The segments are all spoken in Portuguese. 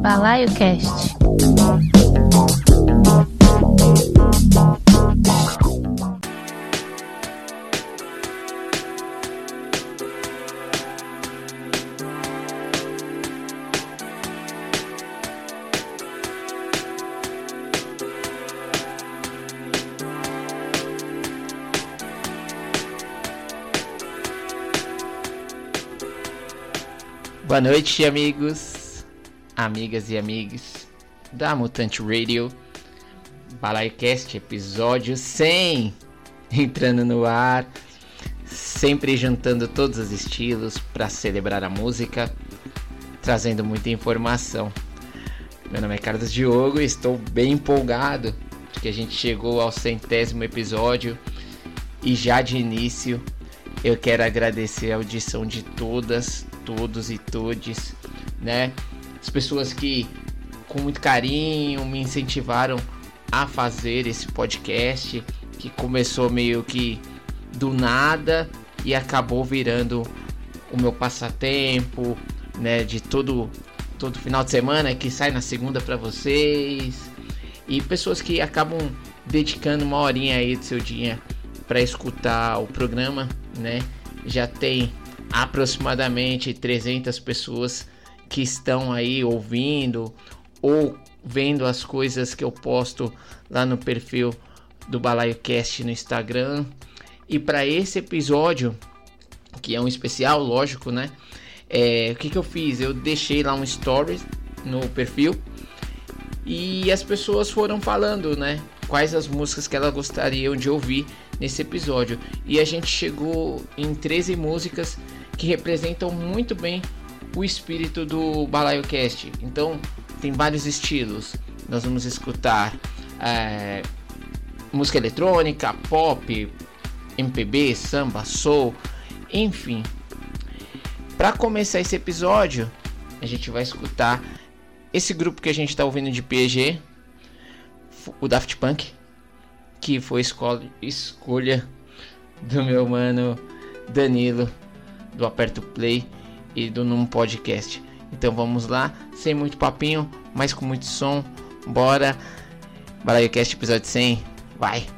Balaio Cast. Boa noite, amigos, amigas e amigos da Mutante Radio. Balaiocast, episódio 100, entrando no ar, sempre juntando todos os estilos para celebrar a música, trazendo muita informação. Meu nome é Carlos Diogo e estou bem empolgado porque a gente chegou ao centésimo episódio e já de início eu quero agradecer a audição de todas, todos e todes, né? As pessoas que com muito carinho me incentivaram a fazer esse podcast, que começou meio que do nada e acabou virando o meu passatempo, né, de todo todo final de semana que sai na segunda para vocês. E pessoas que acabam dedicando uma horinha aí do seu dia para escutar o programa, né? Já tem aproximadamente 300 pessoas que estão aí ouvindo ou vendo as coisas que eu posto lá no perfil do BalaioCast no Instagram. E para esse episódio, que é um especial, lógico, né? É, o que, que eu fiz? Eu deixei lá um story no perfil e as pessoas foram falando, né? Quais as músicas que elas gostariam de ouvir nesse episódio. E a gente chegou em 13 músicas que representam muito bem o espírito do BalaioCast. Então, tem vários estilos. Nós vamos escutar é, música eletrônica, pop, MPB, samba, soul, enfim. Para começar esse episódio, a gente vai escutar esse grupo que a gente está ouvindo de PG, o Daft Punk, que foi escolha do meu mano Danilo, do Aperto Play e do Num Podcast. Então vamos lá, sem muito papinho, mas com muito som. Bora! BalaioCast episódio 100, vai!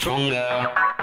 stronger.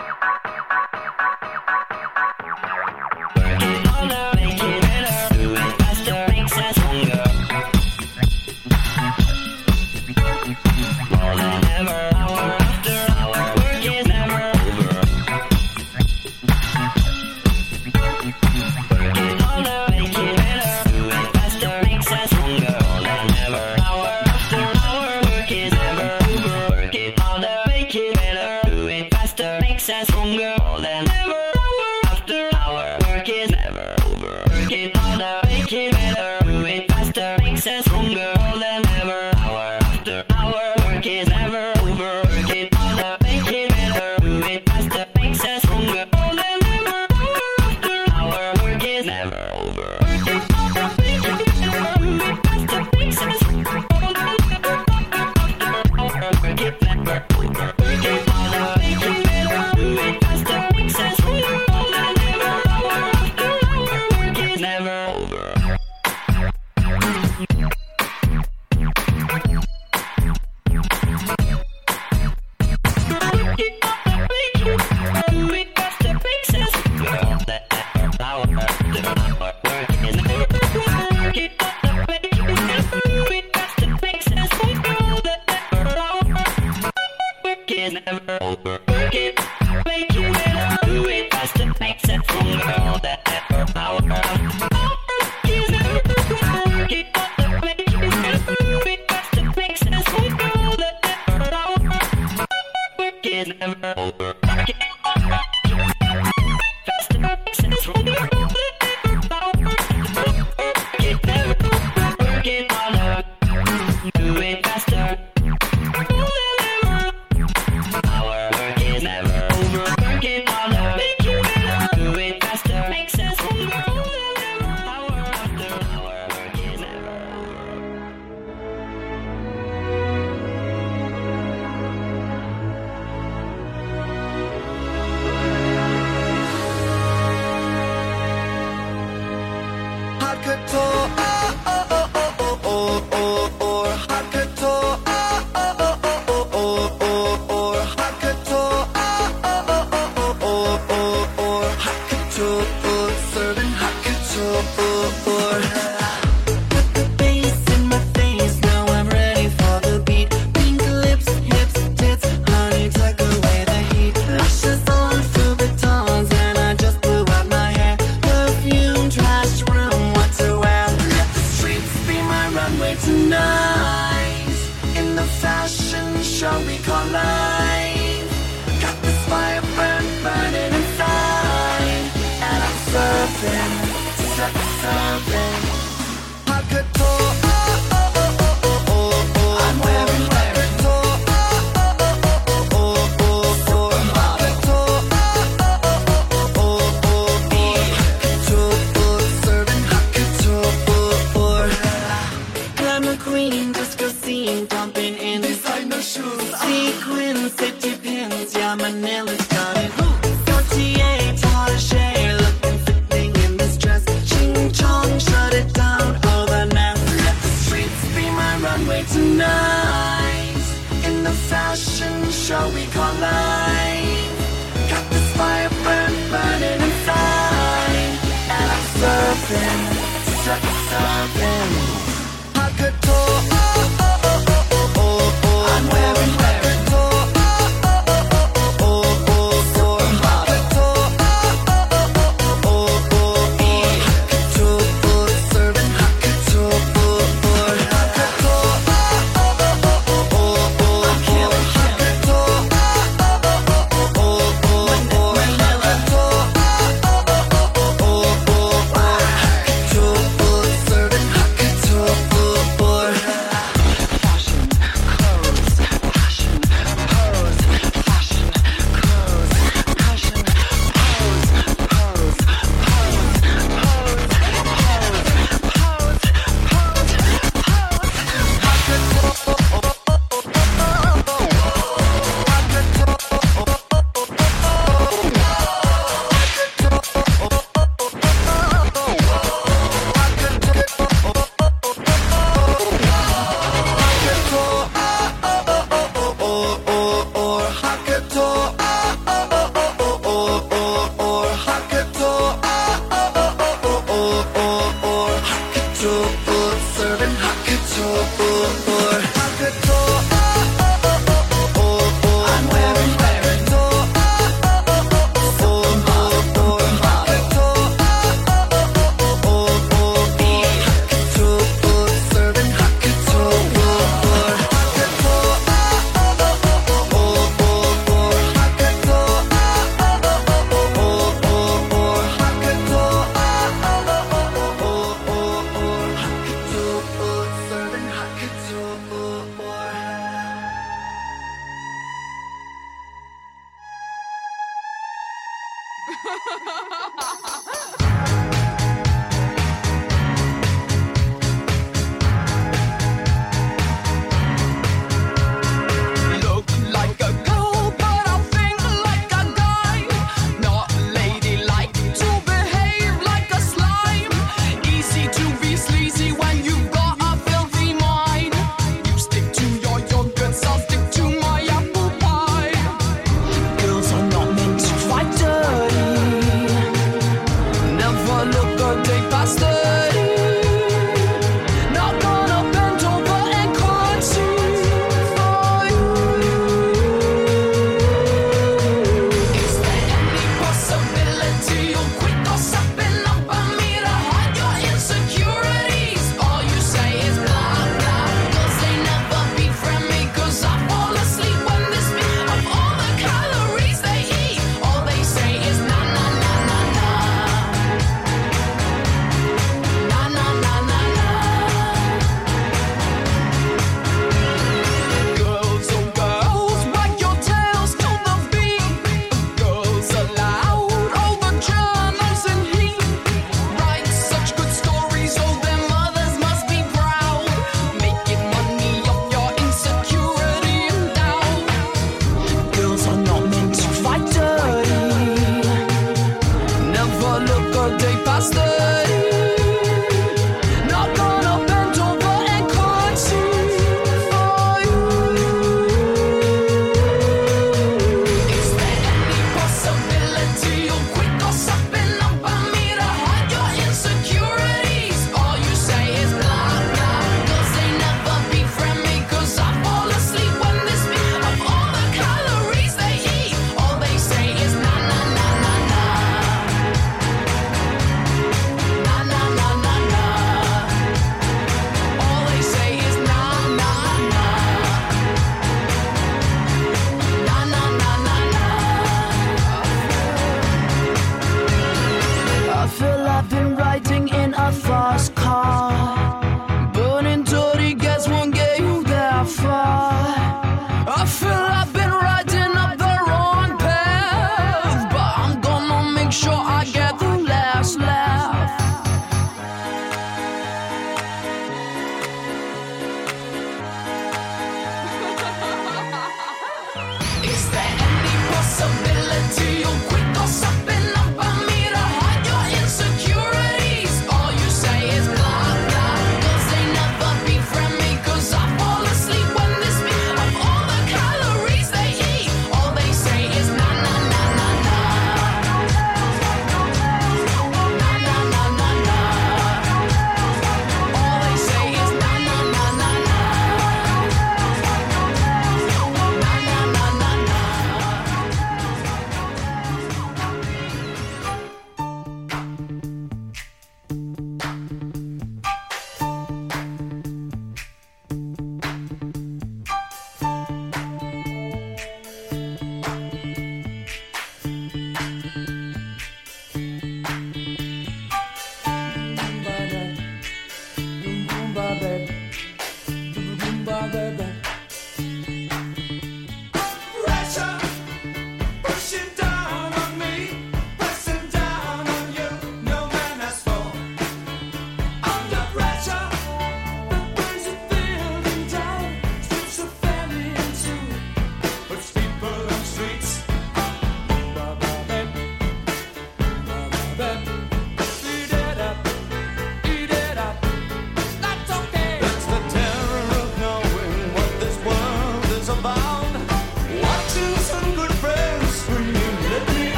something, suck something.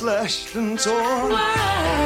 Slashed and torn.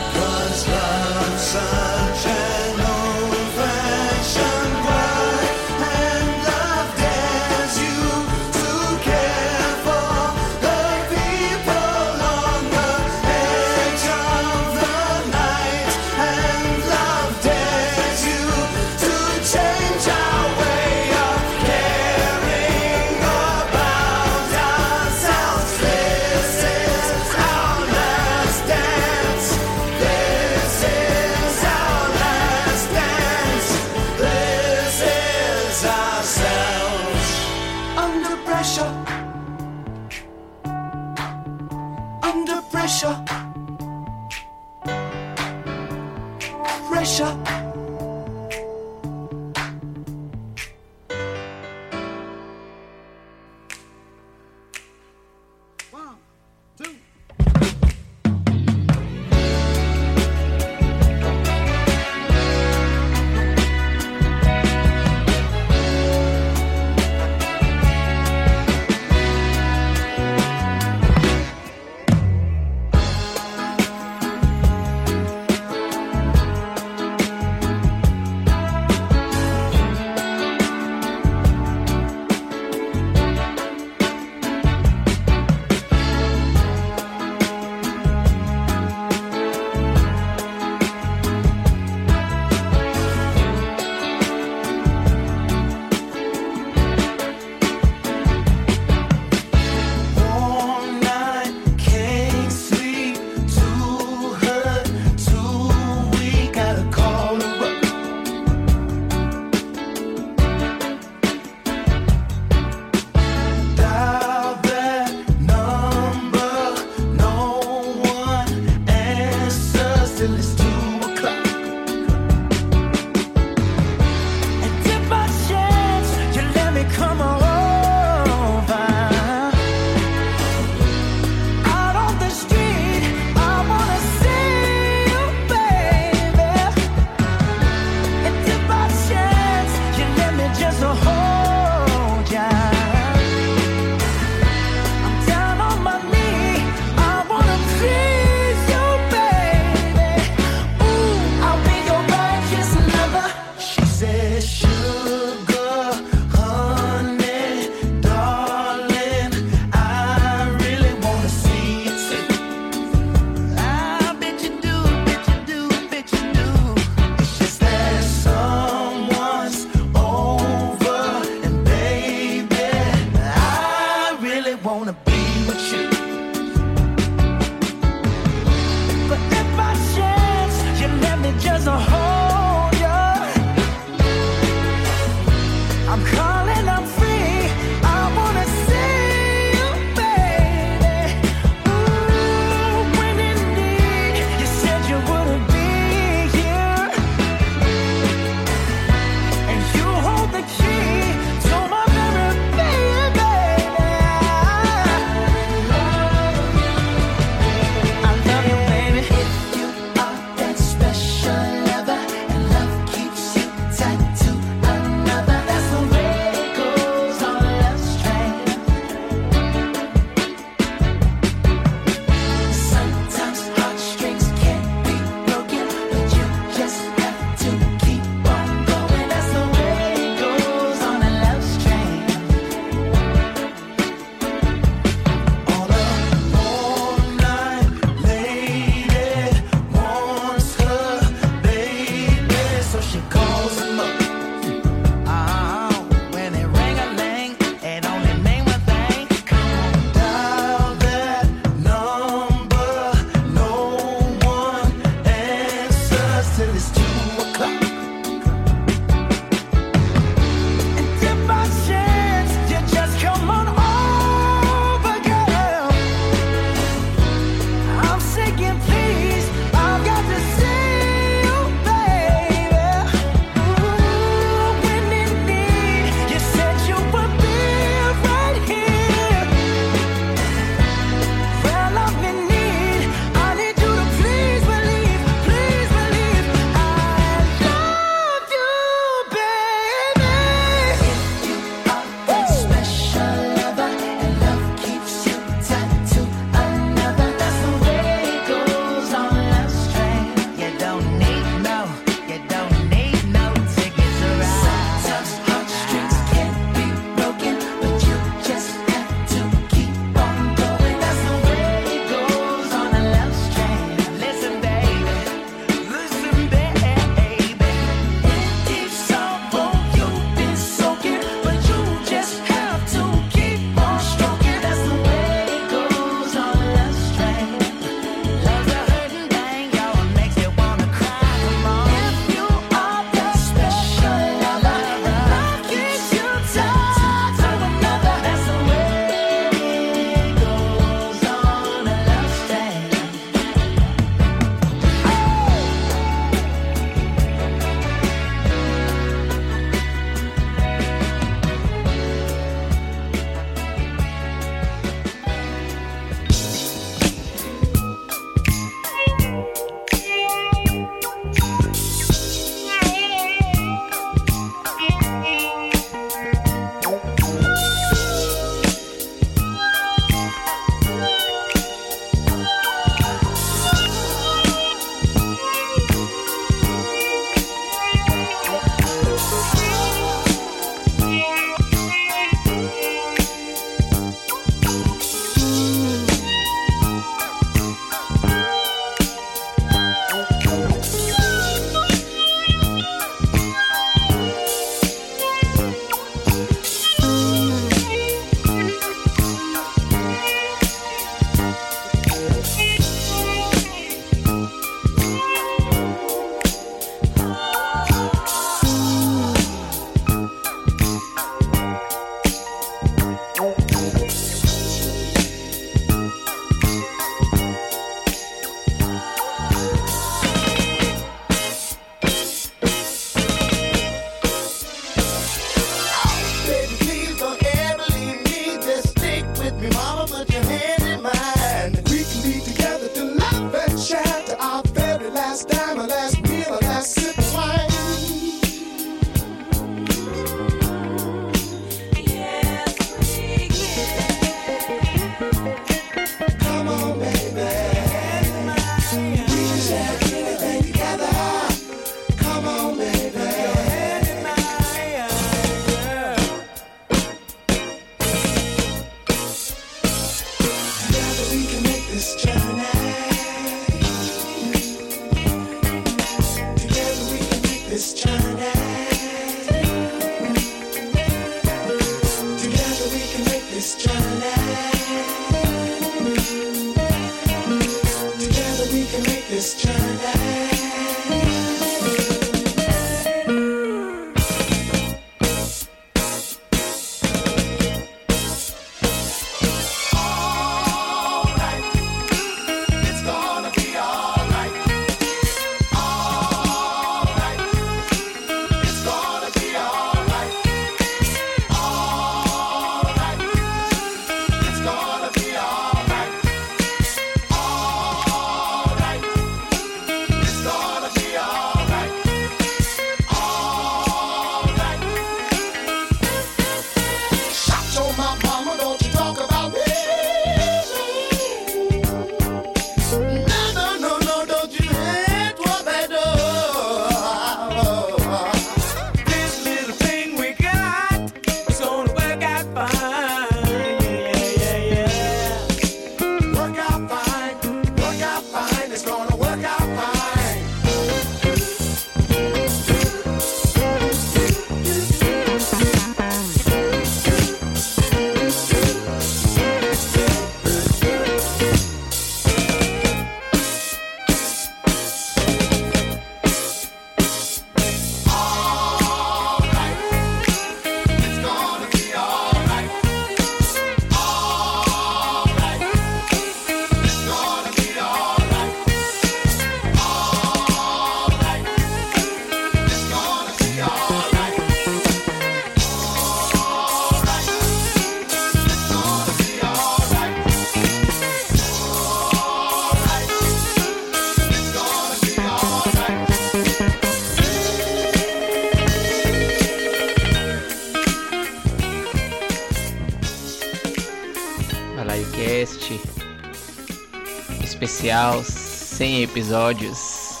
Especial 100 episódios.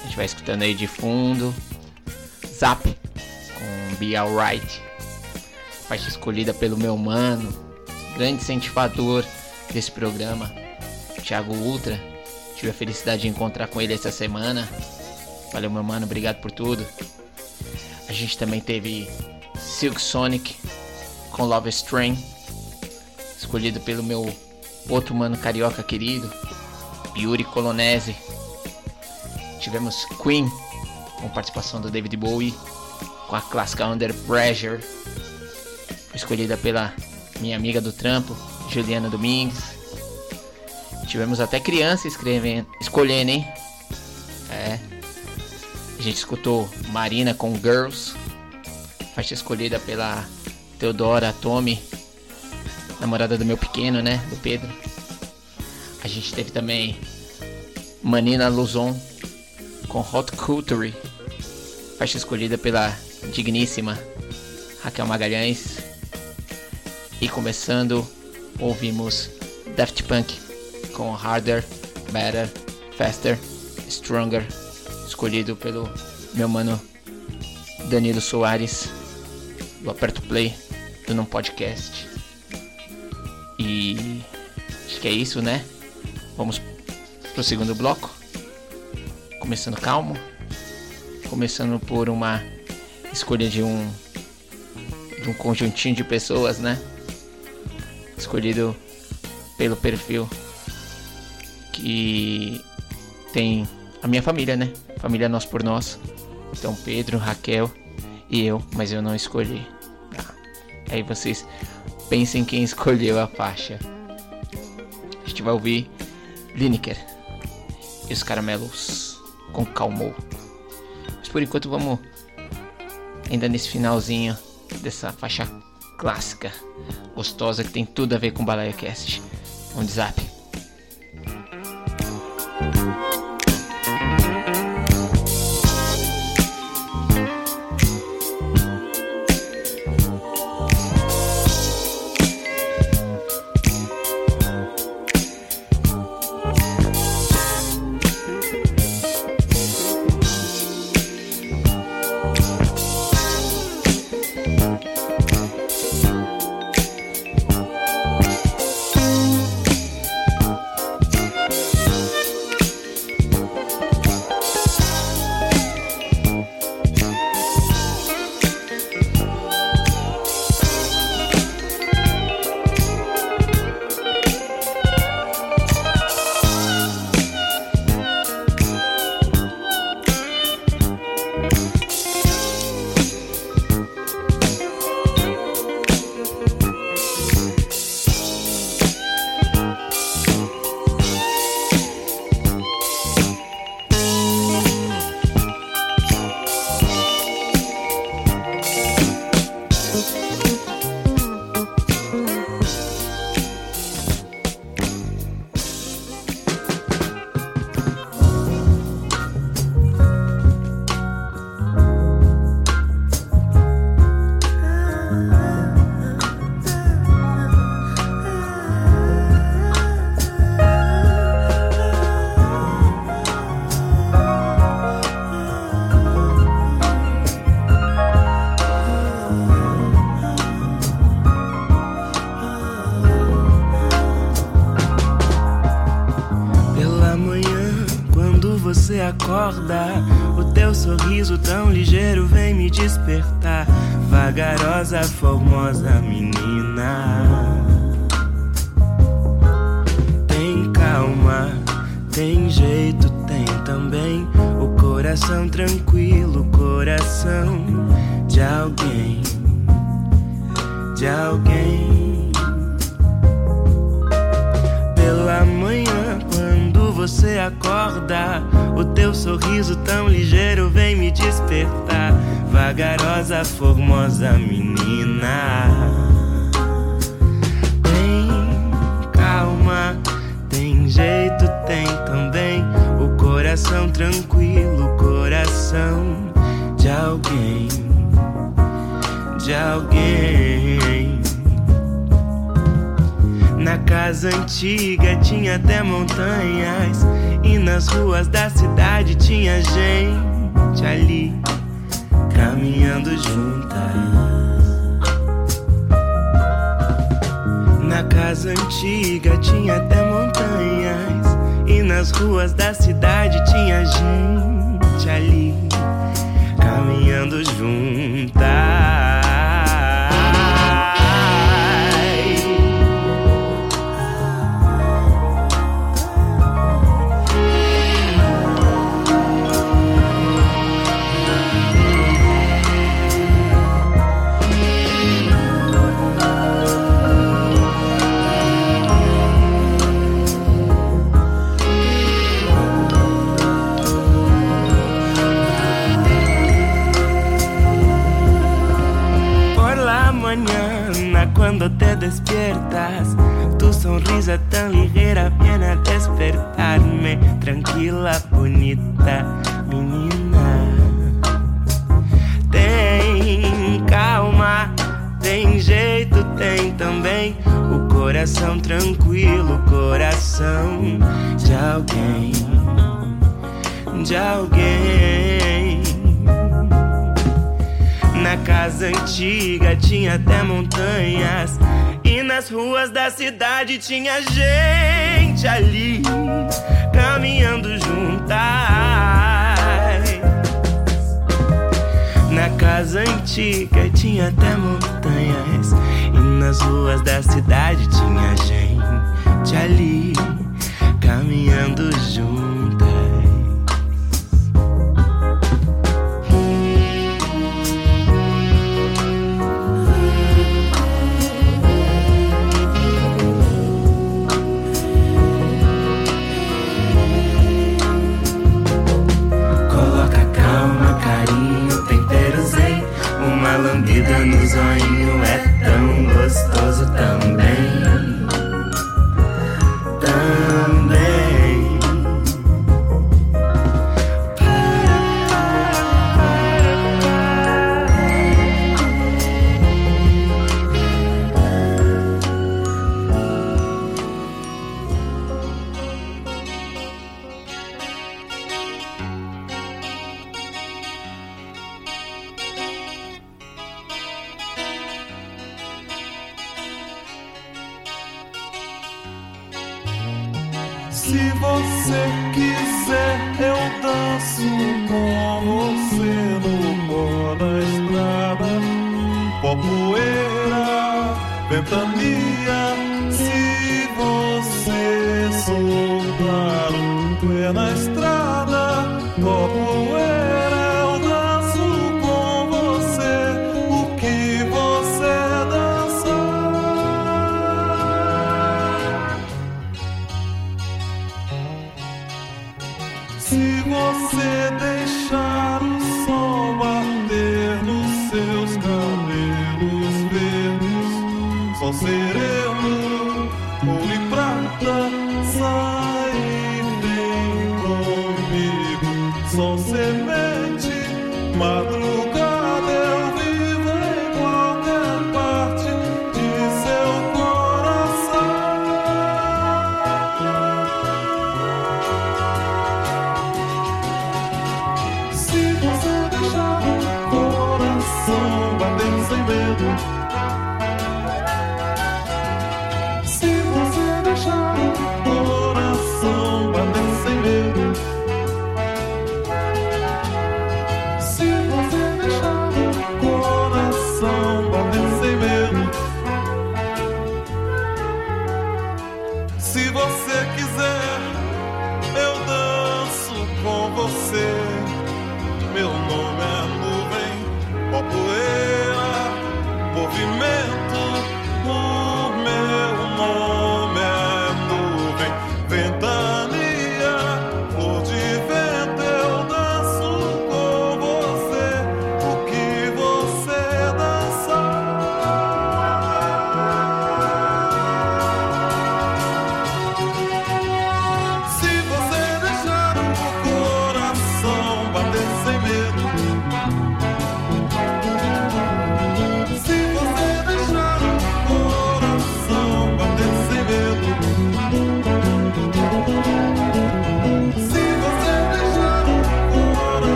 A gente vai escutando aí de fundo. Zap com Be Alright. Faixa escolhida pelo meu mano, grande incentivador desse programa, Thiago Ultra. Tive a felicidade de encontrar com ele essa semana. Valeu, meu mano, obrigado por tudo. A gente também teve Silk Sonic com Love Strain escolhido pelo meu outro mano carioca querido, Yuri Colonese. Tivemos Queen, com participação do David Bowie, com a clássica Under Pressure, escolhida pela minha amiga do trampo, Juliana Domingues. Tivemos até criança escrevendo, escolhendo, hein? É. A gente escutou Marina com Girls, faixa escolhida pela Teodora Tommy, namorada do meu pequeno, né? Do Pedro. A gente teve também Manina Luzon com Hot Culture, faixa escolhida pela digníssima Raquel Magalhães. E começando, ouvimos Daft Punk com Harder, Better, Faster, Stronger, escolhido pelo meu mano Danilo Soares do Aperto Play do Não Podcast. E acho que é isso, né? Vamos pro segundo bloco. Começando calmo. Começando por uma escolha de um de um conjuntinho de pessoas, né? Escolhido pelo perfil que tem a minha família, né? Família nós por nós. Então Pedro, Raquel e eu, mas eu não escolhi. Tá? Aí vocês pensem quem escolheu a faixa. A gente vai ouvir Lineker e os caramelos com Calmou. Mas por enquanto vamos ainda nesse finalzinho dessa faixa clássica, gostosa que tem tudo a ver com Balaia Cast. Um zap. Na casa antiga tinha até montanhas e nas ruas da cidade tinha gente ali caminhando juntas. Na casa antiga tinha até montanhas e nas ruas da cidade tinha gente ali caminhando juntas. Cuando te despiertas, tu sonrisa tan ligera viene a despertarme. Tranquila, bonita menina. Tem calma, tem jeito, tem também o coração tranquilo, coração de alguém, de alguém. Na casa antiga tinha até montanhas. E nas ruas da cidade tinha gente ali caminhando juntas. Na casa antiga tinha até montanhas. E nas ruas da cidade tinha gente ali caminhando juntas.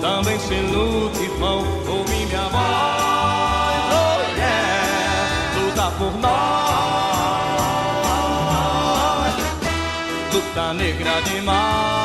também sem luta, pão, Ouvi minha voz, oh yeah, luta por nós, luta negra demais.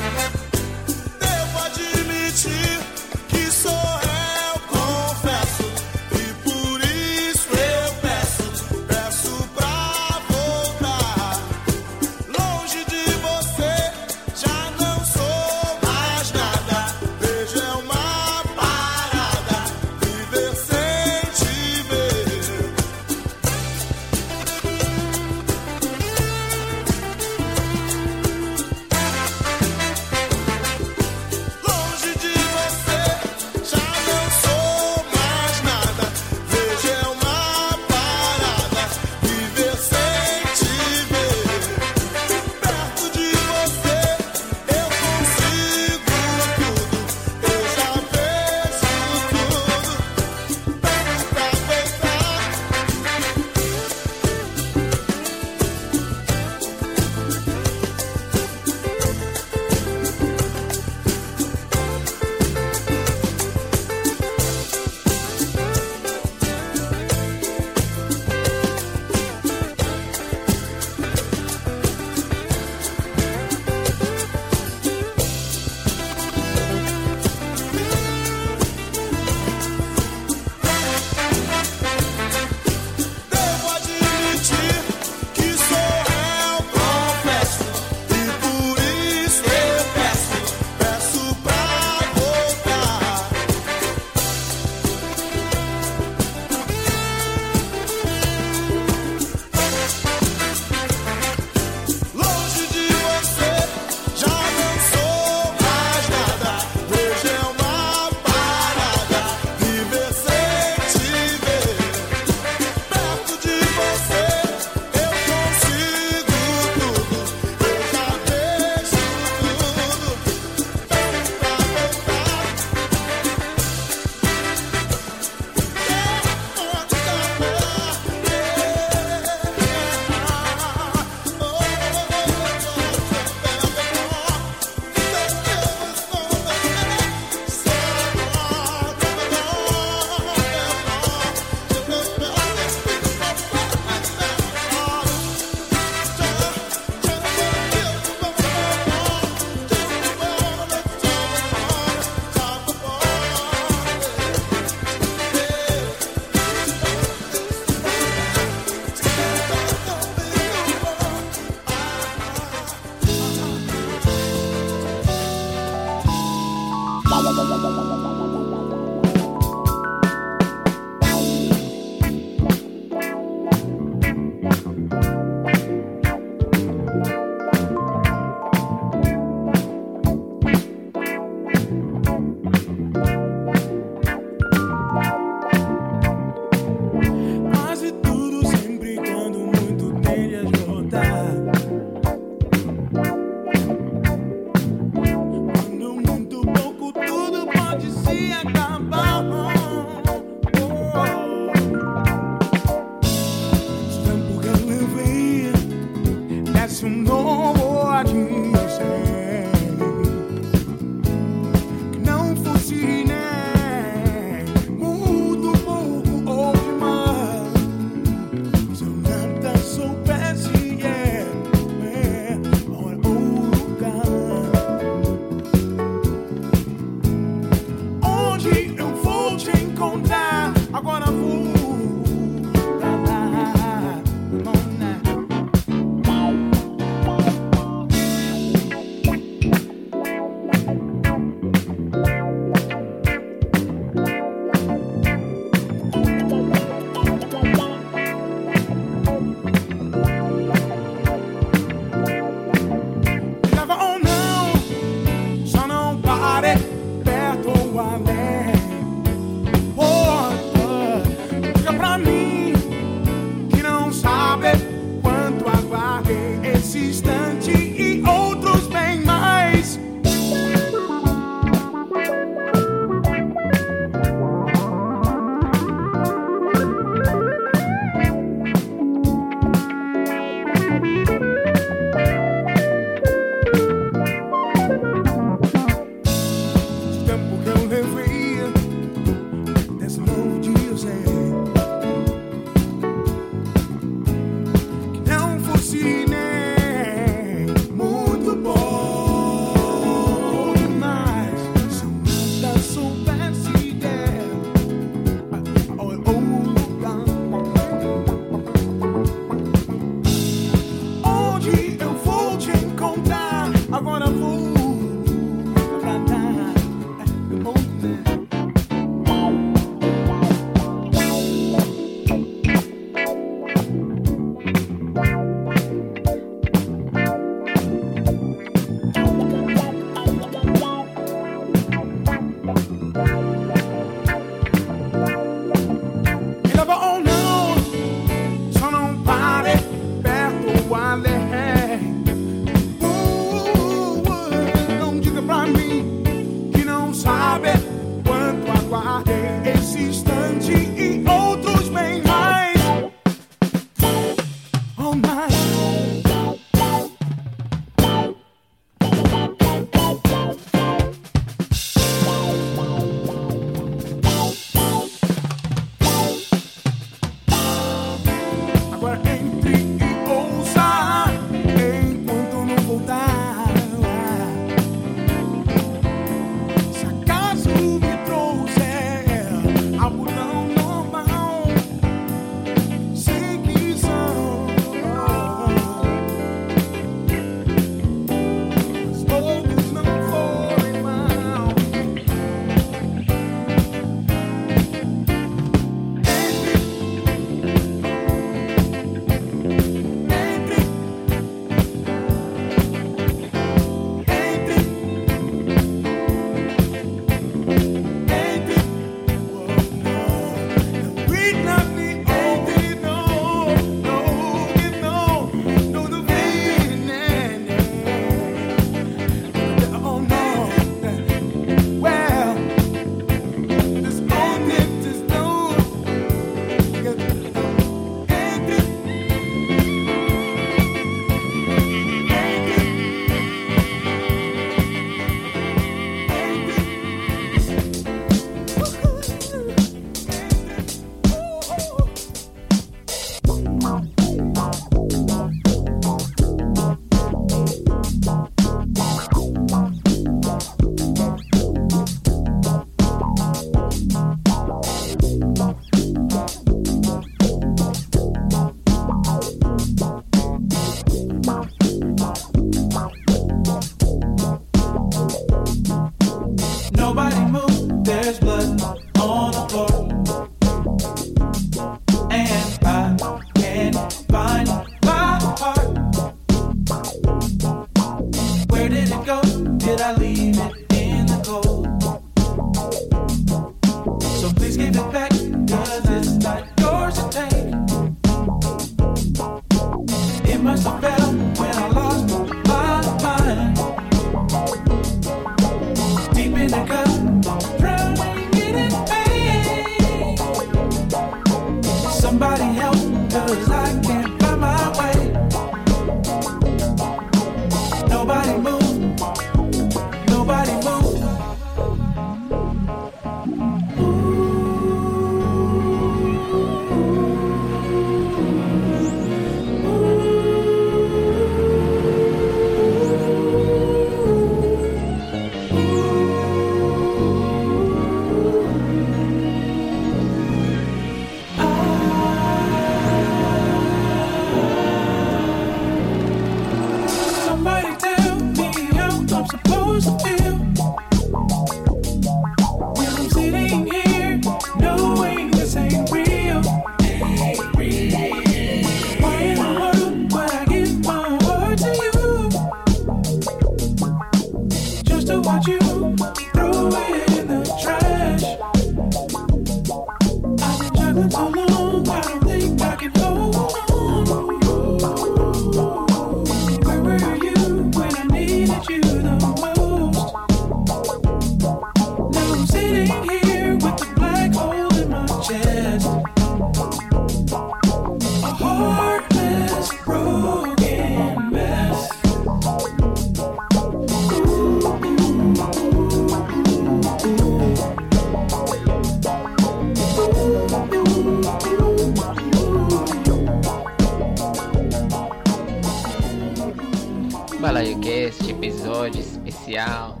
Episódio especial.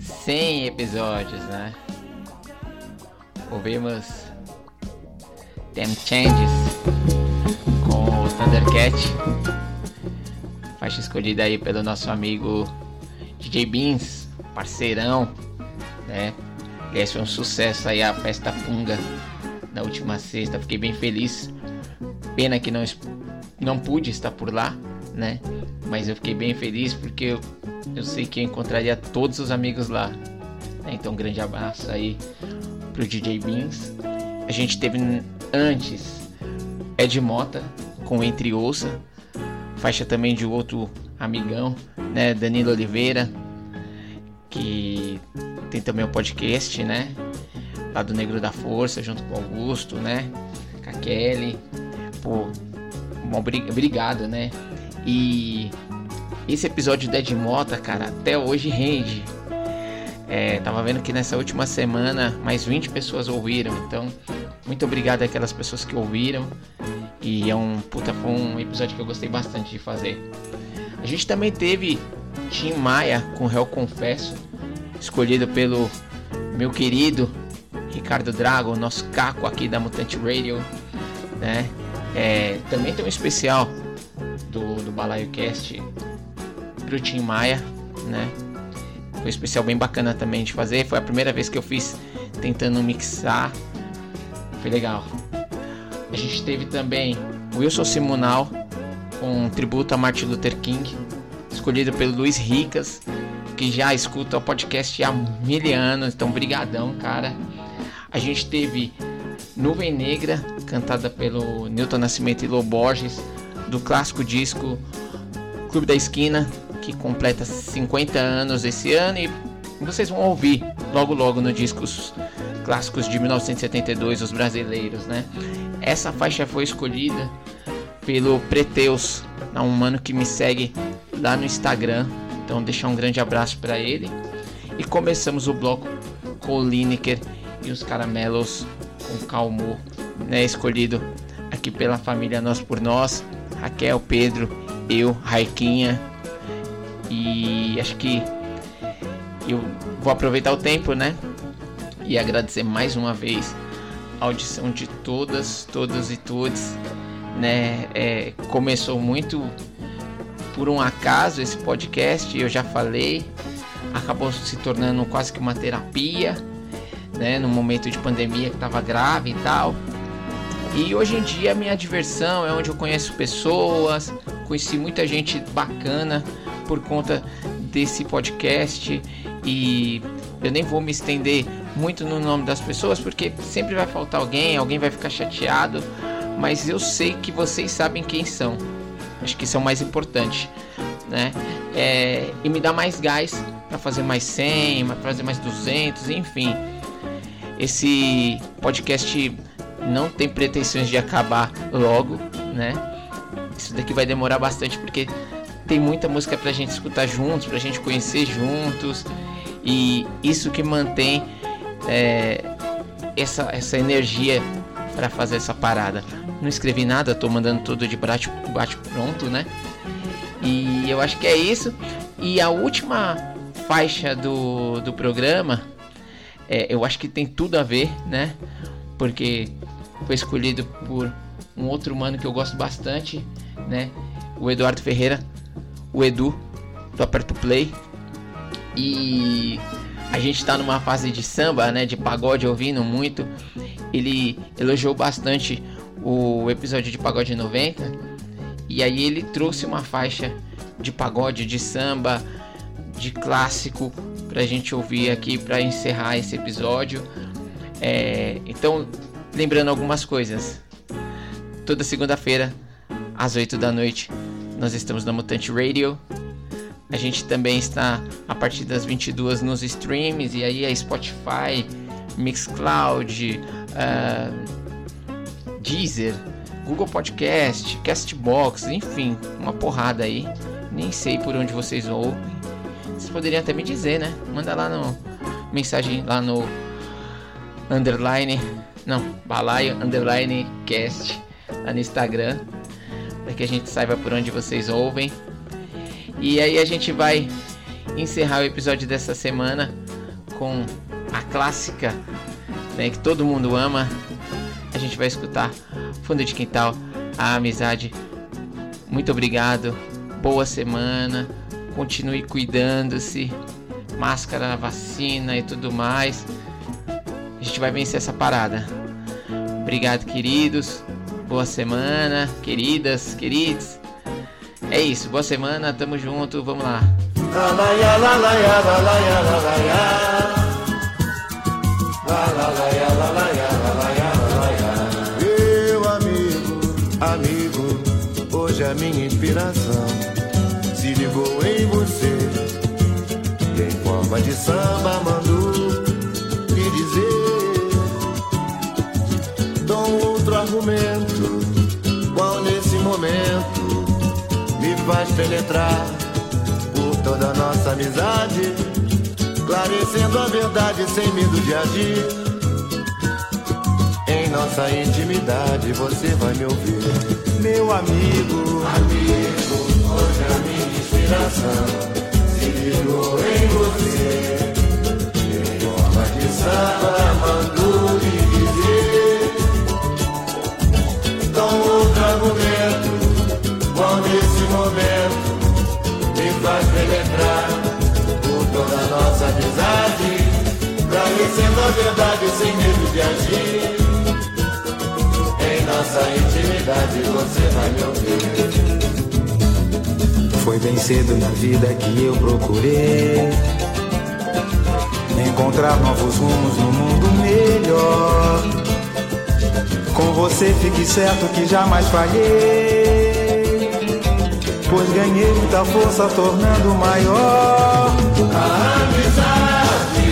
100 episódios, né? Ouvimos Them Changes com o Thundercat. Faixa escolhida aí pelo nosso amigo DJ Beans, parceirão, né? Esse foi um sucesso aí a festa Punga na última sexta. Fiquei bem feliz. Pena que não, não pude estar por lá, né? Mas eu fiquei bem feliz porque eu, eu sei que eu encontraria todos os amigos lá. né? Então, um grande abraço aí pro DJ Beans. A gente teve antes Ed Mota com Entre Ouça, faixa também de outro amigão, né? Danilo Oliveira, que tem também o podcast, né? Lá do Negro da Força, junto com o Augusto, né? Com a Kelly. Pô, obri- obrigado, né? E esse episódio Ed Mota, cara, até hoje rende. É, tava vendo que nessa última semana mais 20 pessoas ouviram, então muito obrigado àquelas pessoas que ouviram. E é um puta, foi um episódio que eu gostei bastante de fazer. A gente também teve Tim Maia com Réu Confesso, escolhido pelo meu querido Ricardo Drago, nosso caco aqui da Mutante Radio, né? É, também tem um especial do, do Balaio Cast pro Tim Maia, né? Foi um especial bem bacana também de fazer. Foi a primeira vez que eu fiz tentando mixar. Foi legal. A gente teve também Wilson Simonal com um tributo a Martin Luther King, escolhido pelo Luiz Ricas, que já escuta o podcast há mil anos, então brigadão, cara. A gente teve Nuvem Negra, cantada pelo Newton Nascimento e Lô Borges, do clássico disco Clube da Esquina, que completa 50 anos esse ano e vocês vão ouvir logo logo no discos clássicos de 1972, os brasileiros, né? Essa faixa foi escolhida pelo Preteus, um mano que me segue lá no Instagram. Então deixar um grande abraço para ele. E começamos o bloco com o Lineker e os Caramelos com Calmo, né, escolhido aqui pela família Nós por Nós, Raquel, Pedro, eu, Raiquinha. E acho que eu vou aproveitar o tempo, né? E agradecer mais uma vez a audição de todas, todas e todos, né? É, começou muito por um acaso esse podcast, eu já falei, acabou se tornando quase que uma terapia, né? No momento de pandemia que estava grave e tal. E hoje em dia a minha diversão é onde eu conheço pessoas, conheci muita gente bacana por conta desse podcast e eu nem vou me estender muito no nome das pessoas porque sempre vai faltar alguém, alguém vai ficar chateado, mas eu sei que vocês sabem quem são. Acho que isso é mais importante, né? É, e me dá mais gás para fazer mais 100, para fazer mais 200, enfim. Esse podcast não tem pretensões de acabar logo, né? Isso daqui vai demorar bastante porque tem muita música pra gente escutar juntos, pra gente conhecer juntos e isso que mantém é, essa, essa energia para fazer essa parada. Não escrevi nada, tô mandando tudo de bate, bate pronto, né? E eu acho que é isso. E a última faixa do, do programa, é, eu acho que tem tudo a ver, né? Porque foi escolhido por um outro mano que eu gosto bastante, né? O Eduardo Ferreira, o Edu, do Aperto Play. E a gente tá numa fase de samba, né? De pagode ouvindo muito. Ele elogiou bastante o episódio de pagode 90. E aí ele trouxe uma faixa de pagode, de samba, de clássico pra gente ouvir aqui para encerrar esse episódio. É, então, lembrando algumas coisas. Toda segunda-feira, às 8 da noite, nós estamos na Mutante Radio. A gente também está a partir das 22 nos streams e aí é Spotify, Mixcloud, uh, Deezer, Google Podcast, Castbox, enfim, uma porrada aí. Nem sei por onde vocês ouvem. Vocês poderiam até me dizer, né? Manda lá no mensagem lá no underline, não, balaio underline cast lá no Instagram, para que a gente saiba por onde vocês ouvem. E aí a gente vai encerrar o episódio dessa semana com a clássica, né, que todo mundo ama. A gente vai escutar Fundo de Quintal, a amizade. Muito obrigado. Boa semana. Continue cuidando-se. Máscara, vacina e tudo mais. A gente vai vencer essa parada. Obrigado, queridos. Boa semana, queridas, queridos. É isso, boa semana, tamo junto, vamos lá. Meu amigo, amigo, hoje a minha inspiração se ligou em você. Em forma de samba mandou me dizer. Outro argumento, qual nesse momento me faz penetrar por toda a nossa amizade, esclarecendo a verdade sem medo de agir. Em nossa intimidade você vai me ouvir. Meu amigo, amigo Hoje a minha inspiração Se ligou em você. Em forma de samba Mandou lhe dizer Dom outro argumento Qual nesse momento Me faz penetrar Por toda nossa amizade Esclarecendo a verdade sem medo de agir em nossa intimidade você vai me ouvir. Foi bem cedo na vida que eu procurei encontrar novos rumos no mundo melhor. Você fique certo que jamais falhei. Pois ganhei muita força, tornando maior a amizade.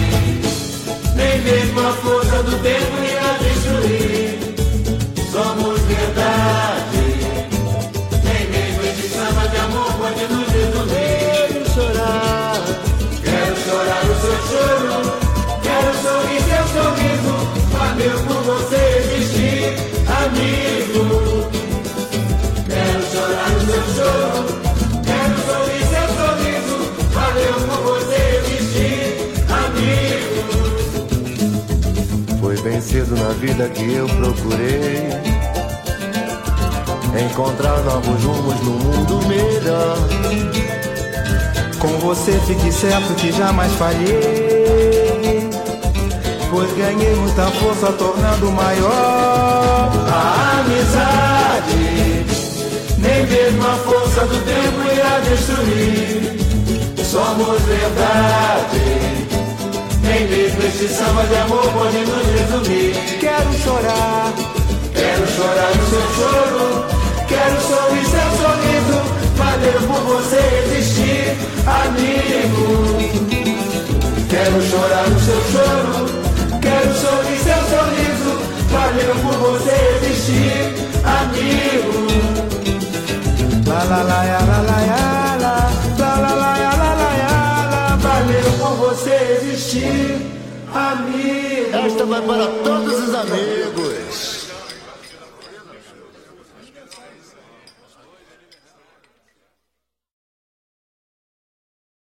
Nem mesmo a força do tempo irá destruir. Somos verdade. Nem mesmo esse samba de amor pode nos resumir. Quero chorar, quero chorar o seu choro. Quero sorrir seu sorriso. Valeu por você amigo. Quero chorar o seu choro. Quero sorrir seu sorriso. Valeu por você existir, amigo. Foi bem cedo na vida que eu procurei encontrar novos rumos no mundo melhor. Com você fique certo que jamais falhei. Pois ganhei muita força, tornando maior a amizade. Nem mesmo a força do tempo irá destruir. Somos verdade. Nem mesmo este samba de amor pode nos resumir. Quero chorar, quero chorar no seu choro. Quero sorrir seu sorriso. Valeu por você existir, amigo. Quero chorar no seu choro. Quero sorrir seu sorriso. Valeu por você existir, amigo. Ya, la la ya, la la la la ya, la la ya, la. Valeu por você existir, amigo. Esta vai para todos os amigos.